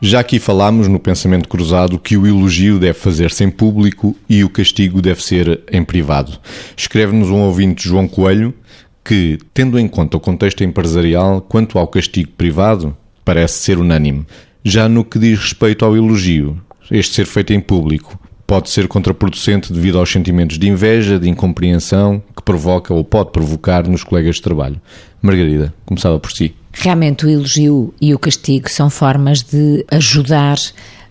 Já aqui falámos no pensamento cruzado que o elogio deve fazer-se em público e o castigo deve ser em privado. Escreve-nos um ouvinte João Coelho que, tendo em conta o contexto empresarial, quanto ao castigo privado, parece ser unânime. Já no que diz respeito ao elogio, este ser feito em público pode ser contraproducente devido aos sentimentos de inveja, de incompreensão que provoca ou pode provocar nos colegas de trabalho. Margarida, começava por si. Realmente o elogio e o castigo são formas de ajudar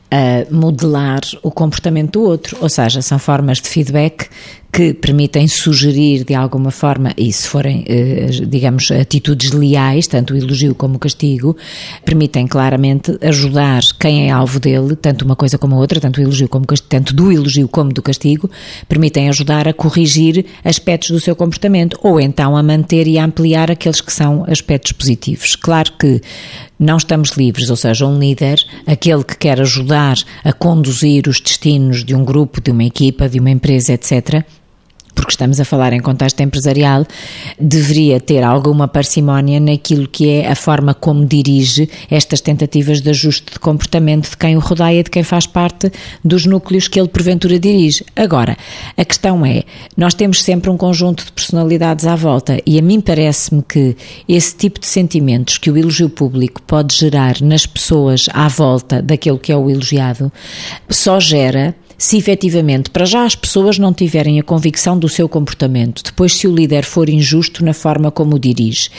a modelar o comportamento do outro, ou seja, são formas de feedback que permitem sugerir de alguma forma, e se forem, eh, digamos, atitudes leais, tanto o elogio como o castigo, permitem claramente ajudar quem é alvo dele, tanto uma coisa como a outra, tanto o elogio como tanto do elogio como do castigo, permitem ajudar a corrigir aspectos do seu comportamento ou então a manter e a ampliar aqueles que são aspectos positivos. Claro que não estamos livres, ou seja, um líder, aquele que quer ajudar a conduzir os destinos de um grupo, de uma equipa, de uma empresa, etc., porque estamos a falar em contexto empresarial, deveria ter alguma parcimónia naquilo que é a forma como dirige estas tentativas de ajuste de comportamento de quem o rodeia, de quem faz parte dos núcleos que ele porventura dirige. Agora, a questão é, nós temos sempre um conjunto de personalidades à volta e a mim parece-me que esse tipo de sentimentos que o elogio público pode gerar nas pessoas à volta daquele que é o elogiado, só gera se efetivamente, para já, as pessoas não tiverem a convicção do seu comportamento, depois, se o líder for injusto na forma como o dirige,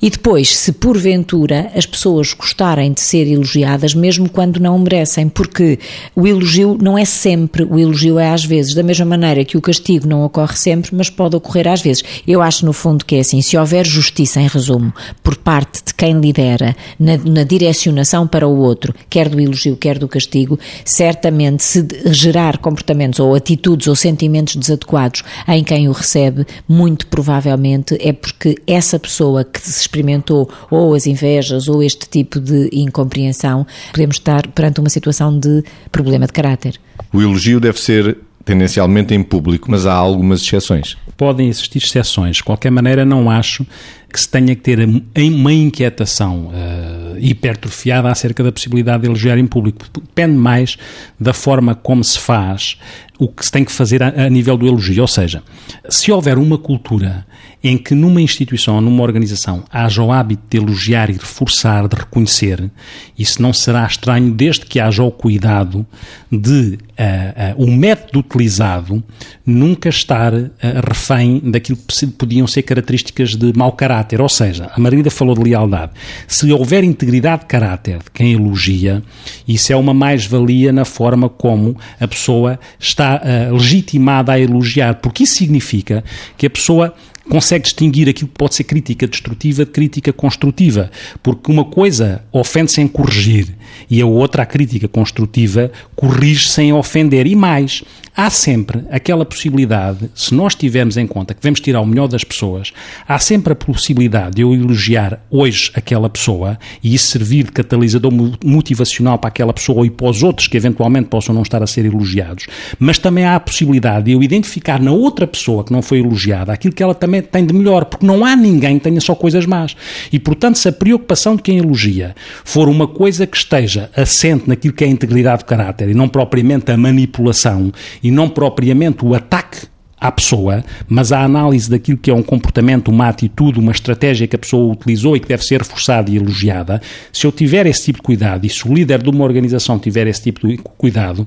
e depois, se porventura as pessoas gostarem de ser elogiadas, mesmo quando não o merecem, porque o elogio não é sempre, o elogio é às vezes, da mesma maneira que o castigo não ocorre sempre, mas pode ocorrer às vezes. Eu acho, no fundo, que é assim: se houver justiça, em resumo, por parte de quem lidera, na, na direcionação para o outro, quer do elogio, quer do castigo, certamente se gerar comportamentos ou atitudes ou sentimentos desadequados em quem o recebe, muito provavelmente é porque essa pessoa que se experimentou ou as invejas ou este tipo de incompreensão, podemos estar perante uma situação de problema de caráter. O elogio deve ser tendencialmente em público, mas há algumas exceções. Podem existir exceções. De qualquer maneira, não acho que se tenha que ter uma inquietação uh, hipertrofiada acerca da possibilidade de elogiar em público. Depende mais da forma como se faz o que se tem que fazer a, a, nível do elogio. Ou seja, se houver uma cultura em que numa instituição ou numa organização haja o hábito de elogiar e reforçar, de reconhecer, isso não será estranho desde que haja o cuidado de uh, uh, o método utilizado nunca estar uh, refém daquilo que podiam ser características de mau caráter. Ou seja, a Margarida falou de lealdade. Se houver integridade de caráter de quem elogia, isso é uma mais-valia na forma como a pessoa está legitimada a elogiar, porque isso significa que a pessoa consegue distinguir aquilo que pode ser crítica destrutiva de crítica construtiva, porque uma coisa ofende sem corrigir e a outra, a crítica construtiva, corrige sem ofender. E mais, há sempre aquela possibilidade, se nós tivermos em conta que devemos tirar o melhor das pessoas, há sempre a possibilidade de eu elogiar hoje aquela pessoa e isso servir de catalisador motivacional para aquela pessoa e para os outros que eventualmente possam não estar a ser elogiados, mas também há a possibilidade de eu identificar na outra pessoa que não foi elogiada aquilo que ela também tem de melhor, porque não há ninguém que tenha só coisas más. E, portanto, se a preocupação de quem elogia for uma coisa que esteja assente naquilo que é a integridade do caráter e não propriamente a manipulação e não propriamente o ataque à pessoa, mas à análise daquilo que é um comportamento, uma atitude, uma estratégia que a pessoa utilizou e que deve ser reforçada e elogiada, se eu tiver esse tipo de cuidado e se o líder de uma organização tiver esse tipo de cuidado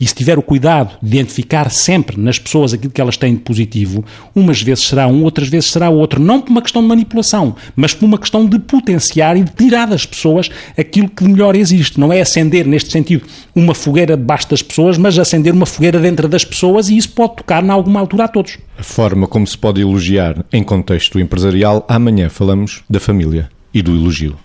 e se tiver o cuidado de identificar sempre nas pessoas aquilo que elas têm de positivo, umas vezes será um, outras vezes será outro, não por uma questão de manipulação, mas por uma questão de potenciar e de tirar das pessoas aquilo que melhor existe. Não é acender, neste sentido, uma fogueira debaixo das pessoas, mas acender uma fogueira dentro das pessoas e isso pode tocar, em alguma altura, a todos. A forma como se pode elogiar em contexto empresarial, amanhã falamos da família e do elogio.